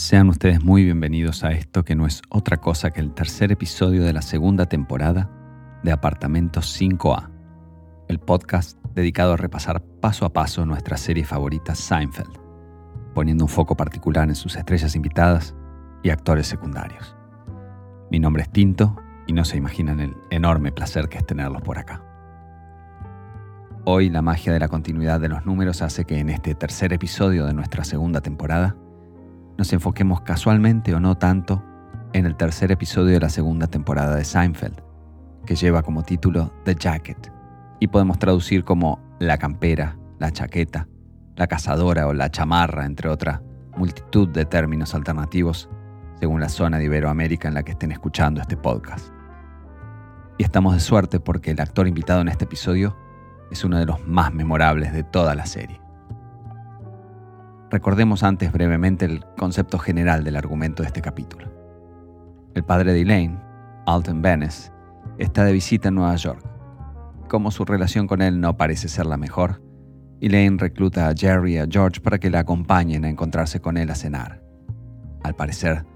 Sean ustedes muy bienvenidos a esto que no es otra cosa que el tercer episodio de la segunda temporada de Apartamentos 5A, el podcast dedicado a repasar paso a paso nuestra serie favorita Seinfeld, poniendo un foco particular en sus estrellas invitadas y actores secundarios. Mi nombre es Tinto y no se imaginan el enorme placer que es tenerlos por acá. Hoy la magia de la continuidad de los números hace que en este tercer episodio de nuestra segunda temporada nos enfoquemos casualmente o no tanto en el tercer episodio de la segunda temporada de Seinfeld, que lleva como título The Jacket, y podemos traducir como la campera, la chaqueta, la cazadora o la chamarra, entre otra multitud de términos alternativos según la zona de Iberoamérica en la que estén escuchando este podcast. Y estamos de suerte porque el actor invitado en este episodio es uno de los más memorables de toda la serie. Recordemos antes brevemente el concepto general del argumento de este capítulo. El padre de Elaine, Alton Bennis, está de visita en Nueva York. Como su relación con él no parece ser la mejor, Elaine recluta a Jerry y a George para que la acompañen a encontrarse con él a cenar. Al parecer,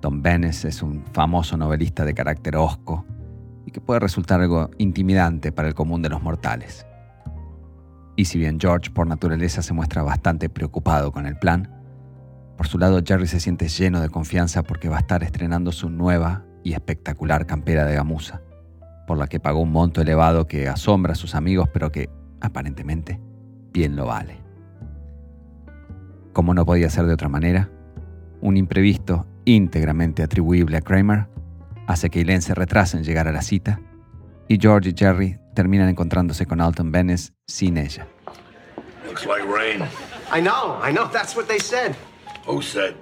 Don Bennis es un famoso novelista de carácter hosco y que puede resultar algo intimidante para el común de los mortales. Y si bien George por naturaleza se muestra bastante preocupado con el plan, por su lado Jerry se siente lleno de confianza porque va a estar estrenando su nueva y espectacular campera de gamuza, por la que pagó un monto elevado que asombra a sus amigos pero que, aparentemente, bien lo vale. Como no podía ser de otra manera, un imprevisto íntegramente atribuible a Kramer hace que Elaine se retrase en llegar a la cita y George y Jerry terminan encontrándose con Alton Bennis sin ella. Looks like rain. I know, I know. That's what they said. Who said?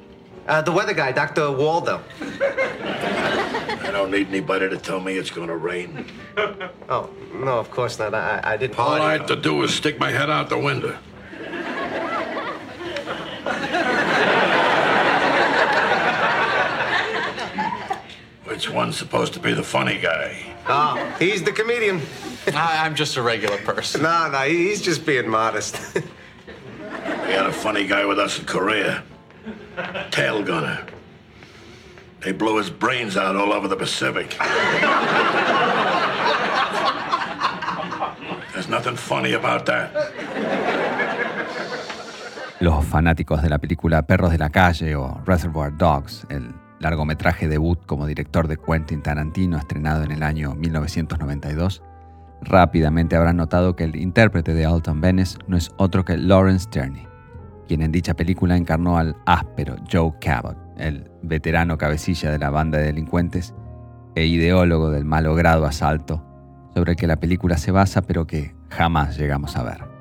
Uh, the weather guy, Dr. Waldo. I don't need anybody to tell me it's gonna rain. Oh, no, of course not. I, I didn't. All I had to do was stick my head out the window. Which one's supposed to be the funny guy? Oh, he's the comedian. I, I'm just a regular person. No, no, he- he's just being modest. We had a funny guy with us in Korea. Tail gunner. They blew his brains out all over the Pacific. There's nothing funny about that. Los fanáticos de la película Perros de la Calle o Reservoir Dogs, el largometraje debut como director de Quentin Tarantino estrenado en el año 1992, rápidamente habrán notado que el intérprete de Alton Bennis no es otro que Lawrence Tierney, quien en dicha película encarnó al áspero Joe Cabot, el veterano cabecilla de la banda de delincuentes e ideólogo del malogrado asalto sobre el que la película se basa pero que jamás llegamos a ver.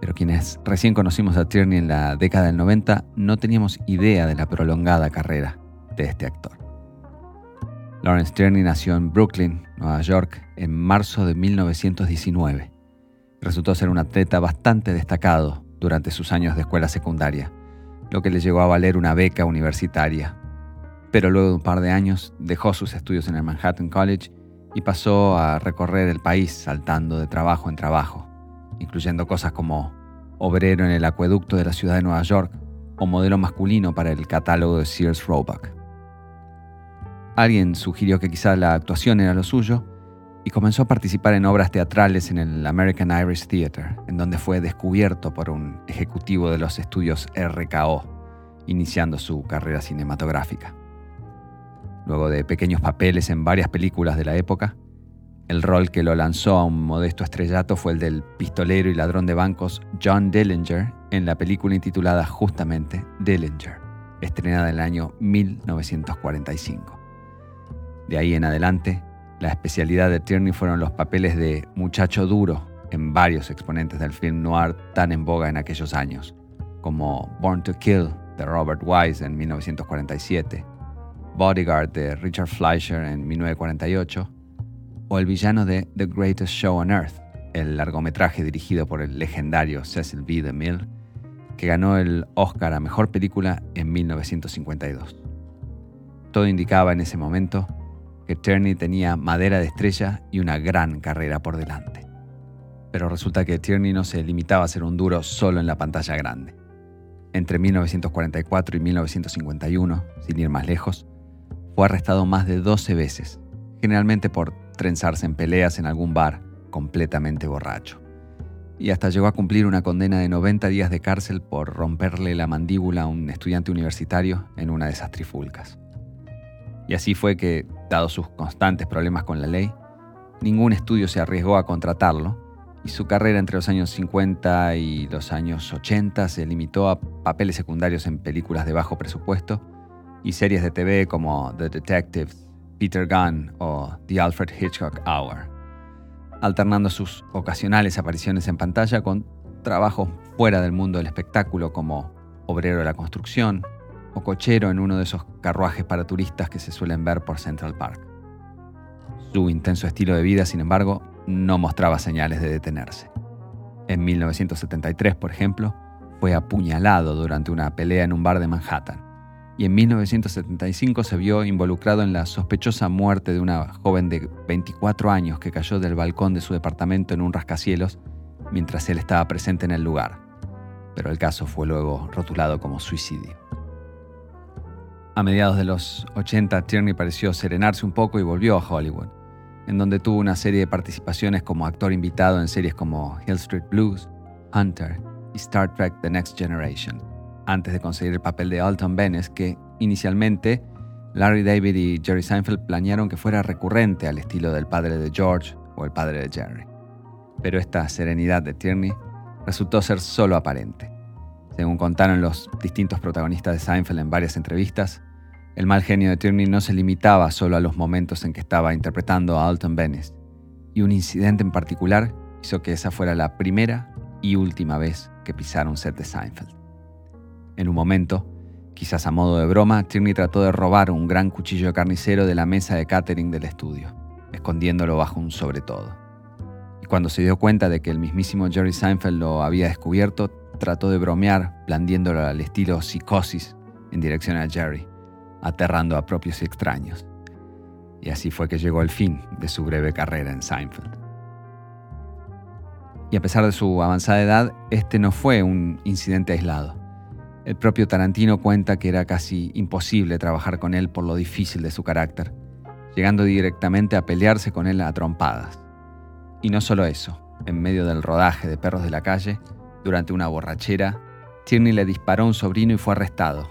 Pero quienes recién conocimos a Tierney en la década del 90 no teníamos idea de la prolongada carrera de este actor. Lawrence Tierney nació en Brooklyn, Nueva York, en marzo de 1919. Resultó ser un atleta bastante destacado durante sus años de escuela secundaria, lo que le llegó a valer una beca universitaria. Pero luego de un par de años dejó sus estudios en el Manhattan College y pasó a recorrer el país saltando de trabajo en trabajo, incluyendo cosas como obrero en el acueducto de la ciudad de Nueva York o modelo masculino para el catálogo de Sears Roebuck. Alguien sugirió que quizá la actuación era lo suyo y comenzó a participar en obras teatrales en el American Irish Theatre, en donde fue descubierto por un ejecutivo de los estudios RKO, iniciando su carrera cinematográfica. Luego de pequeños papeles en varias películas de la época, el rol que lo lanzó a un modesto estrellato fue el del pistolero y ladrón de bancos John Dillinger en la película intitulada justamente Dillinger, estrenada en el año 1945. De ahí en adelante, la especialidad de Tierney fueron los papeles de muchacho duro en varios exponentes del film noir tan en boga en aquellos años, como Born to Kill de Robert Wise en 1947, Bodyguard de Richard Fleischer en 1948, o el villano de The Greatest Show on Earth, el largometraje dirigido por el legendario Cecil B. DeMille, que ganó el Oscar a Mejor Película en 1952. Todo indicaba en ese momento que Tierney tenía madera de estrella y una gran carrera por delante. Pero resulta que Tierney no se limitaba a ser un duro solo en la pantalla grande. entre 1944 y 1951, sin ir más lejos, fue arrestado más de 12 veces, generalmente por trenzarse en peleas en algún bar completamente borracho. Y hasta llegó a cumplir una condena de 90 días de cárcel por romperle la mandíbula a un estudiante universitario en una de esas trifulcas. Y así fue que, dado sus constantes problemas con la ley, ningún estudio se arriesgó a contratarlo y su carrera entre los años 50 y los años 80 se limitó a papeles secundarios en películas de bajo presupuesto y series de TV como The Detectives, Peter Gunn o The Alfred Hitchcock Hour, alternando sus ocasionales apariciones en pantalla con trabajos fuera del mundo del espectáculo como obrero de la construcción o cochero en uno de esos carruajes para turistas que se suelen ver por Central Park. Su intenso estilo de vida, sin embargo, no mostraba señales de detenerse. En 1973, por ejemplo, fue apuñalado durante una pelea en un bar de Manhattan y en 1975 se vio involucrado en la sospechosa muerte de una joven de 24 años que cayó del balcón de su departamento en un rascacielos mientras él estaba presente en el lugar, pero el caso fue luego rotulado como suicidio. A mediados de los 80, Tierney pareció serenarse un poco y volvió a Hollywood, en donde tuvo una serie de participaciones como actor invitado en series como Hill Street Blues, Hunter y Star Trek The Next Generation antes de conseguir el papel de Alton Bennis, que inicialmente Larry David y Jerry Seinfeld planearon que fuera recurrente al estilo del padre de George o el padre de Jerry. Pero esta serenidad de Tierney resultó ser solo aparente. Según contaron los distintos protagonistas de Seinfeld en varias entrevistas, el mal genio de Tierney no se limitaba solo a los momentos en que estaba interpretando a Alton Bennis, y un incidente en particular hizo que esa fuera la primera y última vez que pisara un set de Seinfeld. En un momento, quizás a modo de broma, Tierney trató de robar un gran cuchillo carnicero de la mesa de catering del estudio, escondiéndolo bajo un sobre todo. Y cuando se dio cuenta de que el mismísimo Jerry Seinfeld lo había descubierto, trató de bromear, blandiéndolo al estilo psicosis en dirección a Jerry, aterrando a propios y extraños. Y así fue que llegó el fin de su breve carrera en Seinfeld. Y a pesar de su avanzada edad, este no fue un incidente aislado. El propio Tarantino cuenta que era casi imposible trabajar con él por lo difícil de su carácter, llegando directamente a pelearse con él a trompadas. Y no solo eso, en medio del rodaje de Perros de la Calle, durante una borrachera, Tierney le disparó a un sobrino y fue arrestado,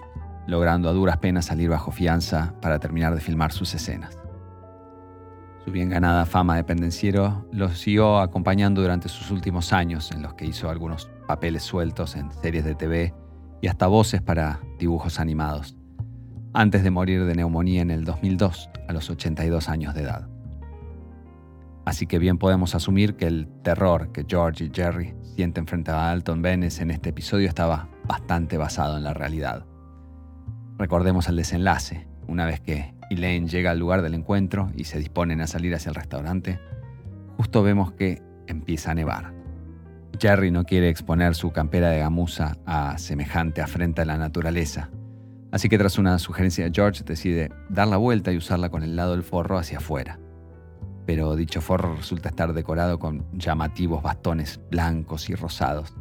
logrando a duras penas salir bajo fianza para terminar de filmar sus escenas. Su bien ganada fama de pendenciero lo siguió acompañando durante sus últimos años, en los que hizo algunos papeles sueltos en series de TV y hasta voces para dibujos animados, antes de morir de neumonía en el 2002 a los 82 años de edad. Así que bien podemos asumir que el terror que George y Jerry sienten frente a Alton Bennis en este episodio estaba bastante basado en la realidad. Recordemos el desenlace, una vez que Elaine llega al lugar del encuentro y se disponen a salir hacia el restaurante, justo vemos que empieza a nevar. Jerry no quiere exponer su campera de gamuza a semejante afrenta a la naturaleza, así que tras una sugerencia de George decide dar la vuelta y usarla con el lado del forro hacia afuera. Pero dicho forro resulta estar decorado con llamativos bastones blancos y rosados,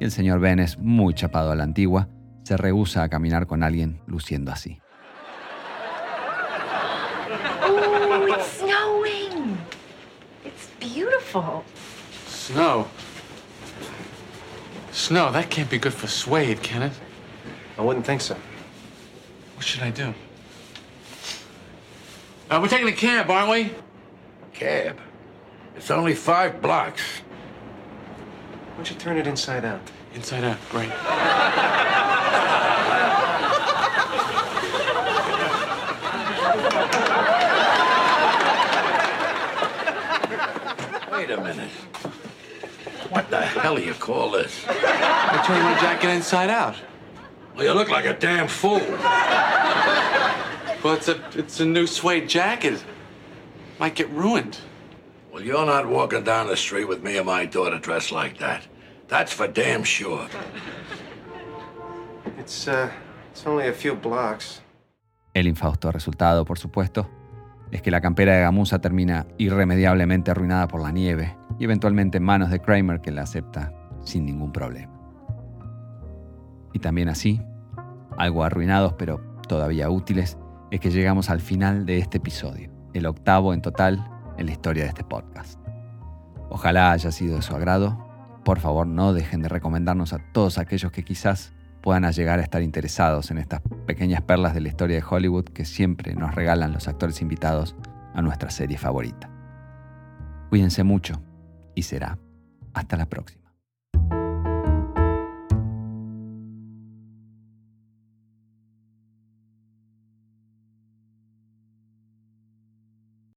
y el señor Benes, muy chapado a la antigua, se rehúsa a caminar con alguien luciendo así. Oh, it's snowing. It's beautiful. Snow? Snow, that can't be good for suede, can it? I wouldn't think so. What should I do? Uh, we're taking a cab, aren't we? Cab. It's only five blocks. Why don't you turn it inside out? Inside out, great. Call this? I turned my jacket inside out. Well, you look like a damn fool. Well, it's a it's a new suede jacket. Might get ruined. Well, you're not walking down the street with me and my daughter dressed like that. That's for damn sure. It's, uh, it's only a few blocks. El infausto resultado, por supuesto, es que la campera de gamuza termina irremediablemente arruinada por la nieve y eventualmente en manos de Kramer que la acepta sin ningún problema. Y también así, algo arruinados pero todavía útiles, es que llegamos al final de este episodio, el octavo en total en la historia de este podcast. Ojalá haya sido de su agrado. Por favor, no dejen de recomendarnos a todos aquellos que quizás puedan llegar a estar interesados en estas pequeñas perlas de la historia de Hollywood que siempre nos regalan los actores invitados a nuestra serie favorita. Cuídense mucho y será hasta la próxima.